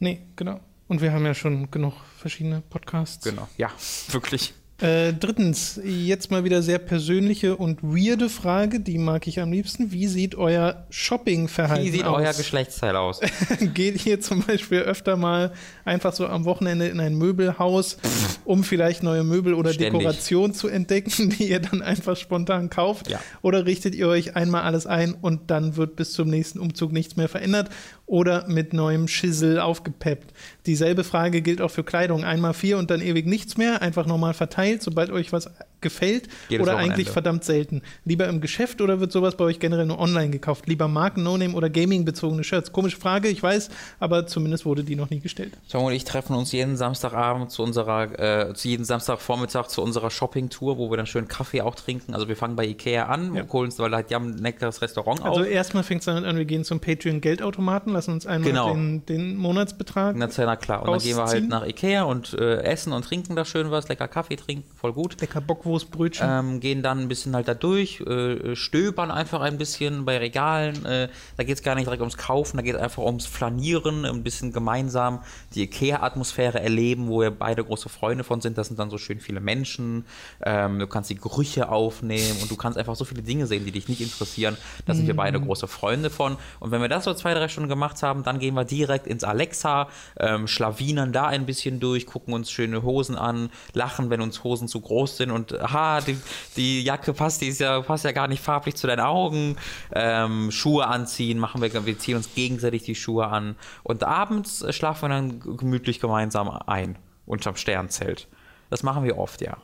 Nee, genau. Und wir haben ja schon genug verschiedene Podcasts. Genau. Ja, wirklich. Äh, drittens, jetzt mal wieder sehr persönliche und weirde Frage, die mag ich am liebsten. Wie sieht euer Shopping-Verhalten Wie sieht aus? euer Geschlechtsteil aus? Geht ihr zum Beispiel öfter mal einfach so am Wochenende in ein Möbelhaus, um vielleicht neue Möbel oder Ständig. Dekoration zu entdecken, die ihr dann einfach spontan kauft? Ja. Oder richtet ihr euch einmal alles ein und dann wird bis zum nächsten Umzug nichts mehr verändert? Oder mit neuem Schissel aufgepeppt? Dieselbe Frage gilt auch für Kleidung. Einmal vier und dann ewig nichts mehr, einfach nochmal verteilt, sobald euch was gefällt. Jedes oder Wochenende. eigentlich verdammt selten. Lieber im Geschäft oder wird sowas bei euch generell nur online gekauft? Lieber Marken, No-Name oder Gaming-bezogene Shirts? Komische Frage, ich weiß, aber zumindest wurde die noch nie gestellt. Tom und ich treffen uns jeden Samstagabend zu unserer, äh, zu jeden Samstagvormittag zu unserer Shopping-Tour, wo wir dann schön Kaffee auch trinken. Also wir fangen bei Ikea an, Ja. holen uns, weil halt die haben ein leckeres Restaurant Also auf. erstmal fängt es damit an, wir gehen zum Patreon-Geldautomaten, lassen uns einmal Genau. den, den Monatsbetrag. Na, klar. Und dann gehen wir halt nach Ikea und äh, essen und trinken da schön was, lecker Kaffee trinken, voll gut. Lecker Bockwurst Toastbrötchen. ähm, gehen dann ein bisschen halt da durch, äh, stöbern einfach ein bisschen bei Regalen. Äh, da geht es gar nicht direkt ums Kaufen, da geht es einfach ums Flanieren, ein bisschen gemeinsam die Ikea-Atmosphäre erleben, wo wir beide große Freunde von sind. Das sind dann so schön viele Menschen. Ähm, du kannst die Gerüche aufnehmen und du kannst einfach so viele Dinge sehen, die dich nicht interessieren. Da sind wir beide große Freunde von. Und wenn wir das so zwei, drei Stunden gemacht haben, dann gehen wir direkt ins Alexa, ähm, schlawinern da ein bisschen durch, gucken uns schöne Hosen an, lachen, wenn uns Hosen zu groß sind und aha, die, die Jacke passt, die ist ja, passt ja gar nicht farblich zu deinen Augen. Ähm, Schuhe anziehen, machen wir, wir ziehen uns gegenseitig die Schuhe an. Und abends äh, schlafen wir dann gemütlich gemeinsam ein, unterm Sternzelt. Das machen wir oft, ja.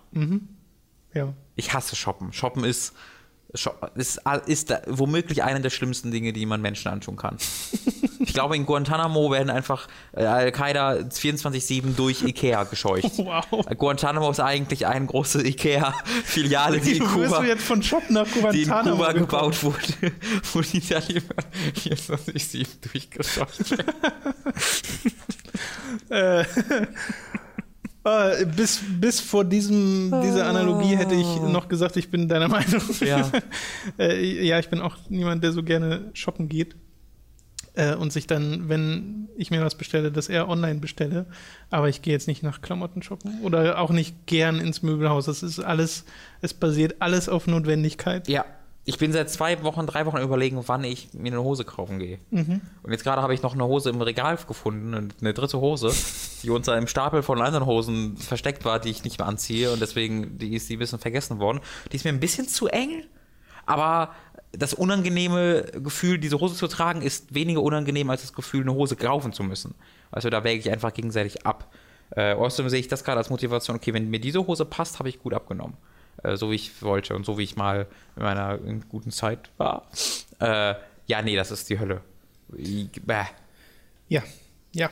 ja. Ich hasse Shoppen. Shoppen ist, ist, ist da, womöglich eine der schlimmsten Dinge, die man Menschen antun kann. ich glaube, in Guantanamo werden einfach äh, Al-Qaida 24-7 durch Ikea gescheucht. Wow. Guantanamo ist eigentlich eine große Ikea-Filiale, die in Kuba, die in Kuba gebaut wurde, wo die Taliban 24-7 durchgescheucht werden. Äh, äh, bis, bis vor diesem, dieser Analogie hätte ich noch gesagt, ich bin deiner Meinung. Ja. äh, ja, ich bin auch niemand, der so gerne shoppen geht. Äh, und sich dann, wenn ich mir was bestelle, das eher online bestelle. Aber ich gehe jetzt nicht nach Klamotten shoppen oder auch nicht gern ins Möbelhaus. Das ist alles, es basiert alles auf Notwendigkeit. Ja. Ich bin seit zwei Wochen, drei Wochen überlegen, wann ich mir eine Hose kaufen gehe. Und jetzt gerade habe ich noch eine Hose im Regal gefunden, eine- eine dritte Hose, die unter einem Stapel von anderen Hosen versteckt war, die ich nicht mehr anziehe und deswegen die ist die ein bisschen vergessen worden. Die ist mir ein bisschen zu eng, aber das unangenehme Gefühl, diese Hose zu tragen, ist weniger unangenehm als das Gefühl, eine Hose kaufen zu müssen. Also da wäge ich einfach gegenseitig ab. Äh, außerdem sehe ich das gerade als Motivation, okay, wenn mir diese Hose passt, habe ich gut abgenommen. Äh, so wie ich wollte und so wie ich mal in meiner in guten Zeit war. Äh, ja, nee, das ist die Hölle. Ich. Ja, ja.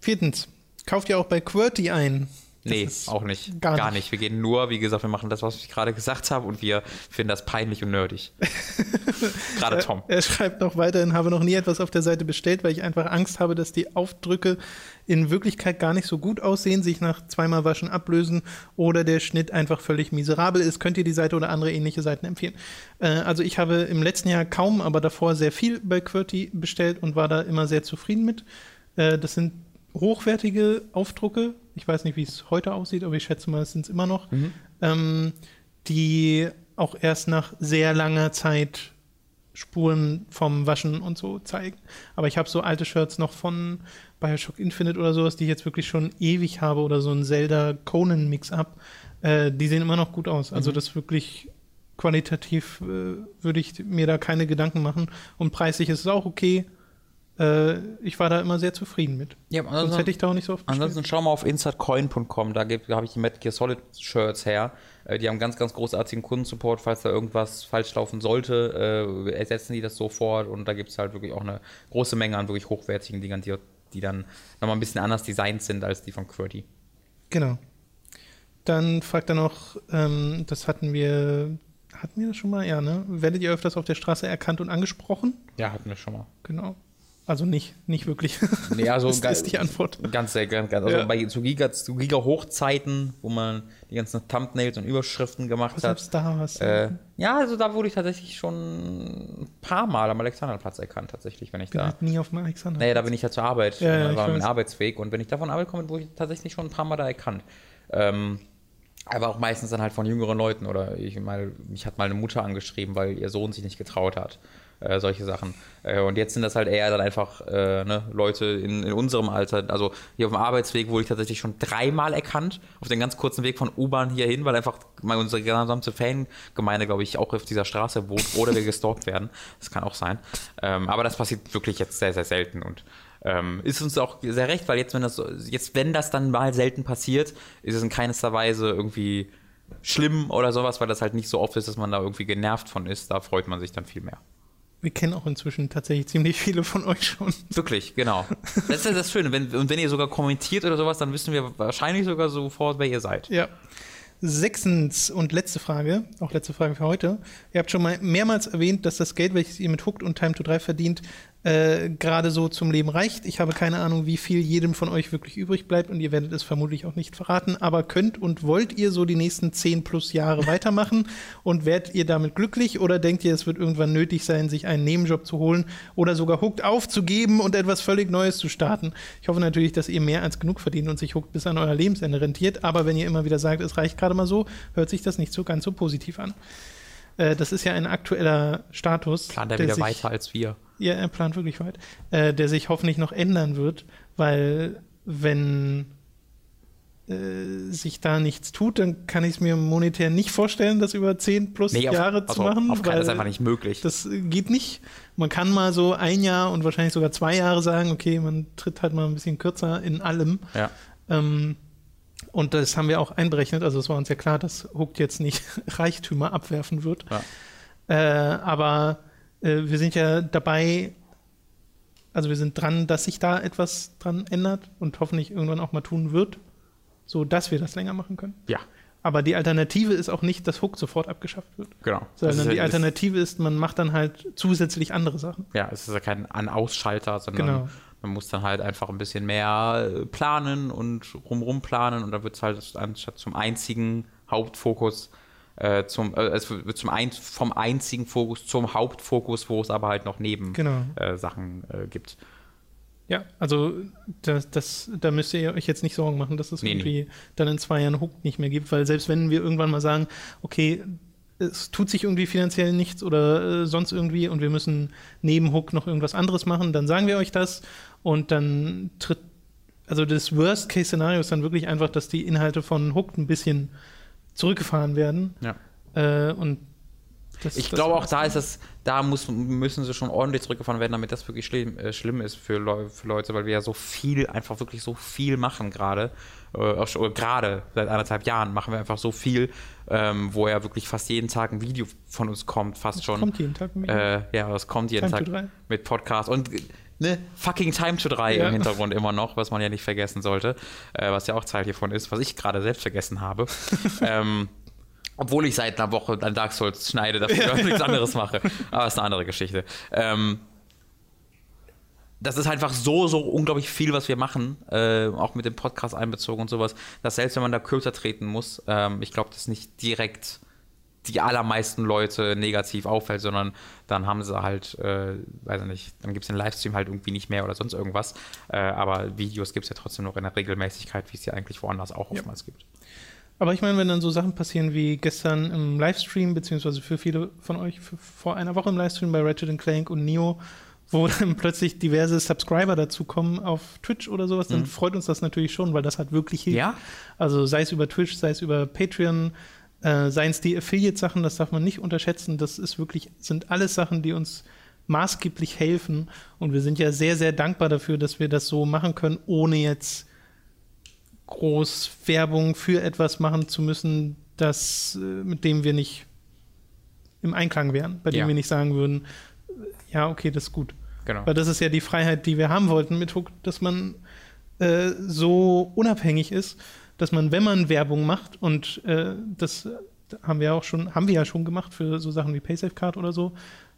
Viertens, kauft ihr auch bei QWERTY ein. Nee, auch nicht. gar Gar, nicht. nicht. Wir gehen nur, wie gesagt, wir machen das, was ich gerade gesagt habe und wir finden das peinlich und nerdig. gerade Tom. Er schreibt noch weiterhin, habe noch nie etwas auf der Seite bestellt, weil ich einfach Angst habe, dass die Aufdrücke in Wirklichkeit gar nicht so gut aussehen, sich nach zweimal Waschen ablösen oder der Schnitt einfach völlig miserabel ist. Könnt ihr die Seite oder andere ähnliche Seiten empfehlen? Äh, also ich habe im letzten Jahr kaum, aber davor sehr viel bei QWERTY bestellt und war da immer sehr zufrieden mit. Äh, das sind hochwertige Aufdrucke. Ich weiß nicht, wie es heute aussieht, aber ich schätze mal, es sind es immer noch. Ähm, die auch erst nach sehr langer Zeit Spuren vom Waschen und so zeigen. Aber ich habe so alte Shirts noch von Bioshock Infinite oder sowas, die ich jetzt wirklich schon ewig habe oder so ein Zelda Conan Mix-Up. Äh, die sehen immer noch gut aus. Also das wirklich qualitativ äh, würde ich mir da keine Gedanken machen. Und preislich ist es auch okay. Äh, ich war da immer sehr zufrieden mit. Ja, Sonst hätte ich da auch nicht so oft bestellt. Ansonsten schau mal auf insertcoin.com, da, da habe ich die Metal Gear Solid Shirts her. Äh, Die haben ganz, ganz großartigen Kundensupport, falls da irgendwas falsch laufen sollte, äh, ersetzen die das sofort und da gibt es halt wirklich auch eine große Menge an wirklich hochwertigen Dingern, die, die dann nochmal ein bisschen anders designt sind als die von QWERTY. Genau. Dann fragt er noch, ähm, das hatten wir, hatten wir das schon mal? Ja, ne? Werdet ihr öfters auf der Straße erkannt und angesprochen? Ja, hatten wir schon mal. Genau. Also nicht, nicht wirklich. Nee, also das ist die Antwort. Ganz sehr, ganz, ganz. Also Ja. bei zu Giga, zu Giga Hochzeiten, wo man die ganzen Thumbnails und Überschriften gemacht Was hat. selbst da was? Äh, ja, also da wurde ich tatsächlich schon ein paar Mal am Alexanderplatz erkannt, tatsächlich, wenn ich bin da. halt nie auf dem Alexander. Naja, da bin ich ja zur Arbeit, Ja, ja, äh, ich war mein. Arbeitsweg und wenn ich da von Arbeit komme, wurde ich tatsächlich schon ein paar Mal da erkannt. Ähm, aber auch meistens dann halt von jüngeren Leuten oder ich mal, mich hat mal eine Mutter angeschrieben, weil ihr Sohn sich nicht getraut hat. Äh, solche Sachen. Äh, und jetzt sind das halt eher dann einfach äh, ne, Leute in, in unserem Alter. Also hier auf dem Arbeitsweg wurde ich tatsächlich schon dreimal erkannt, auf den ganz kurzen Weg von U-Bahn hier hin, weil einfach mal unsere gesamte Fangemeinde, glaube ich, auch auf dieser Straße wohnt oder wir gestalkt werden. Das kann auch sein. Ähm, aber das passiert wirklich jetzt sehr, sehr selten und ähm, ist uns auch sehr recht, weil jetzt, wenn das jetzt, wenn das dann mal selten passiert, ist es in keinster Weise irgendwie schlimm oder sowas, weil das halt nicht so oft ist, dass man da irgendwie genervt von ist. Da freut man sich dann viel mehr. Wir kennen auch inzwischen tatsächlich ziemlich viele von euch schon. Wirklich, genau. Das ist ja das Schöne. Wenn, und wenn ihr sogar kommentiert oder sowas, dann wissen wir wahrscheinlich sogar sofort, wer ihr seid. Ja. Sechstens und letzte Frage, auch letzte Frage für heute. Ihr habt schon mal mehrmals erwähnt, dass das Geld, welches ihr mit Hooked und Time to 3 verdient, äh, gerade so zum Leben reicht. Ich habe keine Ahnung, wie viel jedem von euch wirklich übrig bleibt und ihr werdet es vermutlich auch nicht verraten. Aber könnt und wollt ihr so die nächsten 10 plus Jahre weitermachen und werdet ihr damit glücklich oder denkt ihr, es wird irgendwann nötig sein, sich einen Nebenjob zu holen oder sogar Hooked aufzugeben und etwas völlig Neues zu starten? Ich hoffe natürlich, dass ihr mehr als genug verdient und sich Hooked bis an euer Lebensende rentiert. Aber wenn ihr immer wieder sagt, es reicht gerade mal so, hört sich das nicht so ganz so positiv an. Äh, das ist ja ein aktueller Status. Plant er der wieder sich- weiter als wir. ja, er plant wirklich weit. Äh, der sich hoffentlich noch ändern wird, weil wenn äh, sich da nichts tut, dann kann ich es mir monetär nicht vorstellen, das über 10 plus Nee, auf, Jahre zu also, machen. auf weil ist einfach nicht möglich. Das geht nicht. Man kann mal so ein Jahr und wahrscheinlich sogar zwei Jahre sagen, okay, man tritt halt mal ein bisschen kürzer in allem. ja. Ähm, und das haben wir auch einberechnet. Also es war uns ja klar, dass Hooked jetzt nicht Reichtümer abwerfen wird. Ja. Äh, aber äh, wir sind ja dabei, also wir sind dran, dass sich da etwas dran ändert und hoffentlich irgendwann auch mal tun wird, so dass wir das länger machen können. ja, Aber die Alternative ist auch nicht, dass Hooked sofort abgeschafft wird, genau. Sondern ist die Alternative ist, man macht dann halt zusätzlich andere Sachen. Ja, es ist ja kein An-Ausschalter, sondern Genau. Man muss dann halt einfach ein bisschen mehr äh, planen und rumrum planen und dann wird es halt anstatt zum einzigen Hauptfokus äh, zum, äh, es wird zum ein, vom einzigen Fokus zum Hauptfokus, wo es aber halt noch neben Genau. äh, Sachen gibt. Ja, also das, das, da müsst ihr euch jetzt nicht Sorgen machen, dass es Nee, irgendwie dann in zwei Jahren Hook nicht mehr gibt, weil selbst wenn wir irgendwann mal sagen, okay, es tut sich irgendwie finanziell nichts oder äh, sonst irgendwie und wir müssen neben Hook noch irgendwas anderes machen, dann sagen wir euch das und dann tritt, also das Worst-Case-Szenario ist dann wirklich einfach, dass die Inhalte von Hook ein bisschen zurückgefahren werden Ja. äh, und das, Ich das glaube auch da ist es, da muss, müssen sie schon ordentlich zurückgefahren werden, damit das wirklich schlimm, äh, schlimm ist für, Leu für Leute, weil wir ja so viel, einfach wirklich so viel machen gerade. Äh, oder gerade seit anderthalb Jahren machen wir einfach so viel, ähm, wo ja wirklich fast jeden Tag ein Video von uns kommt, fast schon. kommt jeden Tag ein Video. Äh, ja, das kommt jeden Time Tag mit Podcast und ne, fucking Time to 3 Ja. im Hintergrund immer noch, was man ja nicht vergessen sollte, äh, was ja auch Teil hiervon ist, was ich gerade selbst vergessen habe. ähm, obwohl ich seit einer Woche an Dark Souls schneide, dafür und nichts anderes mache. Aber das ist eine andere Geschichte. Ähm, das ist einfach so, so unglaublich viel, was wir machen, äh, auch mit dem Podcast einbezogen und sowas, dass selbst wenn man da kürzer treten muss, ähm, ich glaube, das nicht direkt die allermeisten Leute negativ auffällt, sondern dann haben sie halt, äh, weiß ich nicht, dann gibt es den Livestream halt irgendwie nicht mehr oder sonst irgendwas. Äh, aber Videos gibt es ja trotzdem noch in der Regelmäßigkeit, wie es ja eigentlich woanders auch Ja. oftmals gibt. Aber ich meine, wenn dann so Sachen passieren wie gestern im Livestream, beziehungsweise für viele von euch vor einer Woche im Livestream bei Ratchet Clank und Neo, wo dann plötzlich diverse Subscriber dazukommen auf Twitch oder sowas, dann freut uns das natürlich schon, weil das hat wirklich hilft. Ja? Also sei es über Twitch, sei es über Patreon, äh, seien es die Affiliate-Sachen, das darf man nicht unterschätzen. Das ist wirklich, sind alles Sachen, die uns maßgeblich helfen. Und wir sind ja sehr, sehr dankbar dafür, dass wir das so machen können, ohne jetzt groß Werbung für etwas machen zu müssen, das, äh, mit dem wir nicht im Einklang wären, bei dem Ja. wir nicht sagen würden, äh, ja, okay, das ist gut. Genau. Weil das ist ja die Freiheit, die wir haben wollten mit Hook, dass man äh, so unabhängig ist, dass man, wenn man Werbung macht, und äh, das haben wir auch schon, haben wir ja schon gemacht für so Sachen wie PaySafeCard oder so,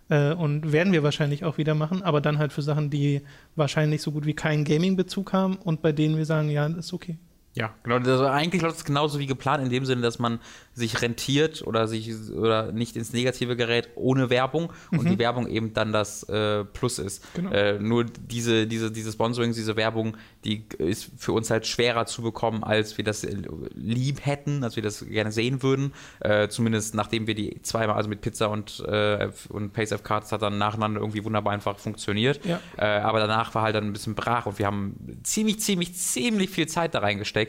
äh, und werden wir wahrscheinlich auch wieder machen, aber dann halt für Sachen, die wahrscheinlich so gut wie keinen Gaming-Bezug haben und bei denen wir sagen, ja, das ist okay. Ja, genau. Also eigentlich läuft es genauso wie geplant, in dem Sinne, dass man sich rentiert oder sich oder nicht ins Negative gerät ohne Werbung und die Werbung eben dann das äh, Plus ist. Genau. Äh, nur diese, diese, diese Sponsorings, diese Werbung, die ist für uns halt schwerer zu bekommen, als wir das lieb hätten, als wir das gerne sehen würden. Äh, zumindest nachdem wir die zweimal, also mit Pizza und, äh, und PaySafe Cards hat dann nacheinander irgendwie wunderbar einfach funktioniert. Ja. Äh, aber danach war halt dann ein bisschen brach und wir haben ziemlich, ziemlich, ziemlich viel Zeit da reingesteckt,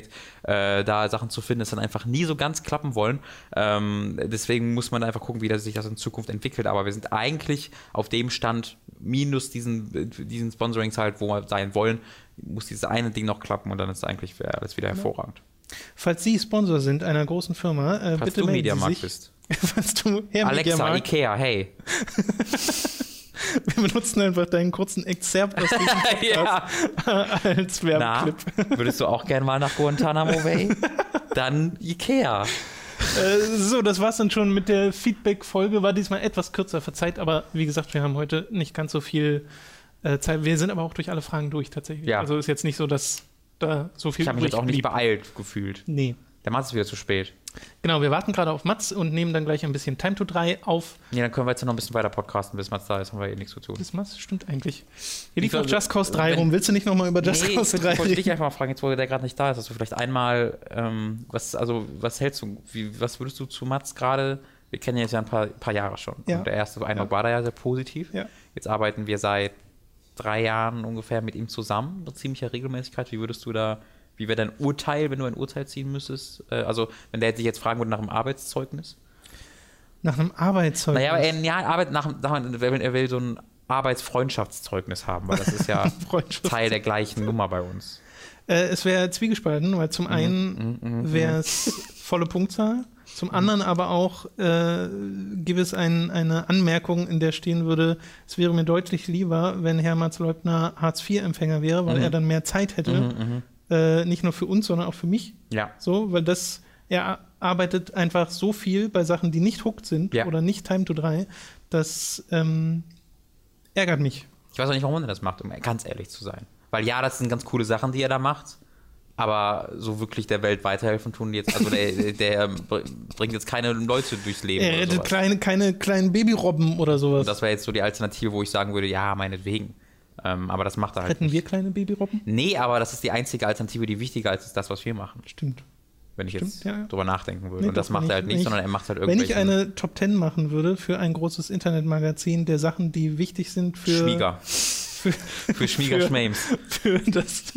äh, da Sachen zu finden, das dann einfach nie so ganz klappen wollen. Ähm, deswegen muss man einfach gucken, wie das sich das in Zukunft entwickelt. Aber wir sind eigentlich auf dem Stand, minus diesen, diesen Sponsorings halt, wo wir sein wollen, muss dieses eine Ding noch klappen und dann ist eigentlich alles wieder hervorragend. Falls Sie Sponsor sind einer großen Firma, äh, Falls bitte du melden Sie sich. bist. Falls du Herr Alexa, Mediamarkt, Ikea, hey. wir benutzen einfach deinen kurzen Exzerpt aus diesem. Podcast als Na, Werbeclip. würdest du auch gern mal nach Guantanamo Bay? Dann Ikea. Äh, so, das war's dann schon mit der Feedback-Folge. War diesmal etwas kürzer, verzeiht, aber wie gesagt, wir haben heute nicht ganz so viel äh, Zeit. Wir sind aber auch durch alle Fragen durch tatsächlich. Ja. Also ist jetzt nicht so, dass da so viel Ich habe mich jetzt auch nicht beeilt gefühlt. Nee. Der Mats ist wieder zu spät. Genau, wir warten gerade auf Mats und nehmen dann gleich ein bisschen Time to 3 auf. Nee, dann können wir jetzt noch ein bisschen weiter podcasten, bis Mats da ist, haben wir eh nichts zu tun. Das Mats stimmt eigentlich. Hier liegt Ich noch glaube, Just Cause 3 wenn- rum. Willst du nicht nochmal über Just nee, Cause ich 3 würd- wollte dich reden? einfach mal fragen, jetzt wo der gerade nicht da ist, dass du vielleicht einmal, ähm, was, also, was hältst du, wie, was würdest du zu Mats gerade, wir kennen ihn jetzt ja ein paar, paar Jahre schon. Ja. Und der erste Eindruck war da ja sehr positiv. Ja. Jetzt arbeiten wir seit drei Jahren ungefähr mit ihm zusammen, mit ziemlicher Regelmäßigkeit. Wie würdest du da, wie wäre dein Urteil, wenn du ein Urteil ziehen müsstest? Äh, also, wenn der dich jetzt fragen würde nach einem Arbeitszeugnis? Nach einem Arbeitszeugnis. Naja, aber er, ja, Arbeit nach, nach, er will- er will so ein Arbeitsfreundschaftszeugnis haben, weil das ist ja. Teil der gleichen Nummer bei uns. Äh, es wäre zwiegespalten, weil Mhm, zum einen wäre es volle Punktzahl, zum anderen aber auch äh, gibt es ein, eine Anmerkung, in der stehen würde, es wäre mir deutlich lieber, wenn Herr Mats Leutner Hartz-IV-Empfänger wäre, weil Mhm. er dann mehr Zeit hätte, äh, nicht nur für uns, sondern auch für mich. Ja. So, weil das, er arbeitet einfach so viel bei Sachen, die nicht hooked sind Ja. oder nicht Time to 3, das ähm, ärgert mich. Ich weiß auch nicht, warum er das macht, um ganz ehrlich zu sein. Weil ja, das sind ganz coole Sachen, die er da macht. Aber so wirklich der Welt weiterhelfen tun die jetzt, also der, der br- bringt jetzt keine Leute durchs Leben. Er rettet kleine, keine kleinen Babyrobben oder sowas. Und das wäre jetzt so die Alternative, wo ich sagen würde, ja, meinetwegen. Ähm, aber das macht er halt nicht. wir kleine Babyrobben? Nee, aber das ist die einzige Alternative, die wichtiger ist als das, was wir machen. Stimmt. Wenn ich jetzt Stimmt, ja, ja. drüber nachdenken würde. Nee, Und das macht wenn er halt wenn nicht, ich- sondern er macht halt Wenn irgendwelche ich eine Top 10 machen würde für ein großes Internetmagazin der Sachen, die wichtig sind für, Schmieger. für, Für Schmieger-Schmames. für, das,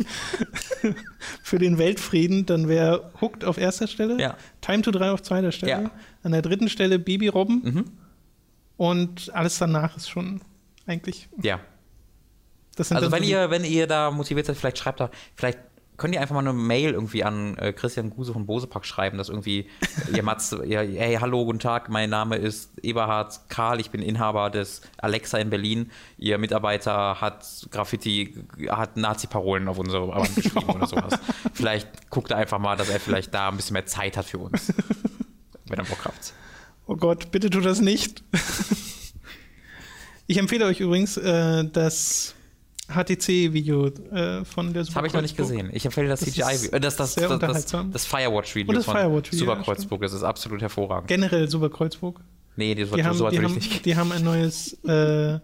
für den Weltfrieden, dann wäre Hooked auf erster Stelle, Ja. Time to 3 auf zweiter Stelle, Ja. an der dritten Stelle Babyrobben Mhm. und alles danach ist schon eigentlich. Ja. Also wenn so ihr, wenn ihr da motiviert seid, vielleicht schreibt da, vielleicht könnt ihr einfach mal eine Mail irgendwie an äh, Christian Guse von Bosepack schreiben, dass irgendwie ihr Matz, ihr, hey, hallo, guten Tag, mein Name ist Eberhard Karl, ich bin Inhaber des Alexa in Berlin. Ihr Mitarbeiter hat Graffiti, hat Nazi-Parolen auf unsere Wand geschrieben oder sowas. Vielleicht guckt er einfach mal, dass er vielleicht da ein bisschen mehr Zeit hat für uns. Wenn er Bock habt. oh Gott, bitte tu das nicht. ich empfehle euch übrigens äh, das HTC-Video äh, von der Das habe ich noch nicht gesehen. Ich empfehle das, Das CGI, äh, das, das, das, das, das Firewatch-Video das von Firewatch-Video, Super ja. Das ist absolut hervorragend. Generell Super Kreuzburg. Nee, die, so, Die haben, so die, haben, nicht. die haben ein neues, äh,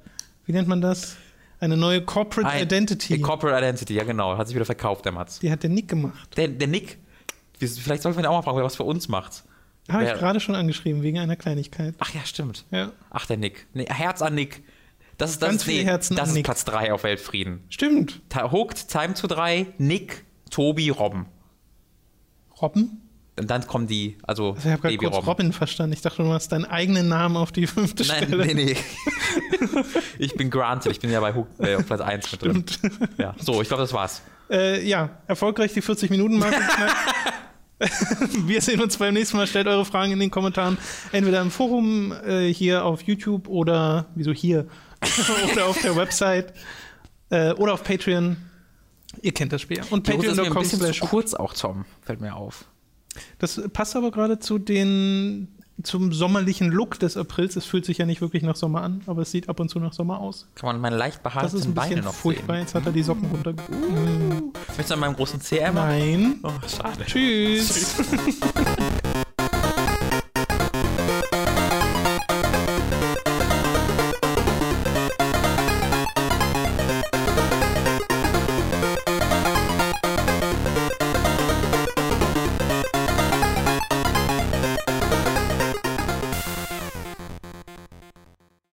wie nennt man das? Eine neue Corporate Ein- Identity. Die Corporate Identity, ja genau. Hat sich wieder verkauft, der Mats. die hat der Nick gemacht. Der, der Nick, vielleicht sollten wir ihn auch mal fragen, wer was für uns macht. Habe ich gerade schon angeschrieben, wegen einer Kleinigkeit. Ach ja, stimmt. Ja. Ach, der Nick. Nee, Herz an Nick. Das ist, das Ganz ist, Herzen das ist. Platz 3 auf Weltfrieden. Stimmt. Ta Hooked, Time to 3, Nick, Tobi, Robben. Robben? Und dann kommen die, also Also ich habe gerade kurz Robben. Robin verstanden. Ich dachte, du hast deinen eigenen Namen auf die fünfte Nein, Stelle. nee, nee. ich bin granted, ich bin ja bei Hooked, äh, auf Platz 1 mit drin. Stimmt. Ja, so, ich glaube, das war's. Äh, ja, erfolgreich die 40-Minuten-Marke geknackt. Wir sehen uns beim nächsten Mal. Stellt eure Fragen in den Kommentaren. Entweder im Forum, äh, hier auf YouTube oder, wieso hier? oder auf der Website äh, oder auf Patreon. Ihr kennt das Spiel. Und patreon.com slash. kurz auch, Tom. Fällt mir auf. Das passt aber gerade zu den zum sommerlichen Look des Aprils. Es fühlt sich ja nicht wirklich nach Sommer an, aber es sieht ab und zu nach Sommer aus. Kann man meine leicht Das ist behaarten ein Beine bisschen noch furchtbar. sehen. Jetzt hat er die Socken runter. Möchtest du an meinem großen CR machen? Nein. Oh, schade. Tschüss.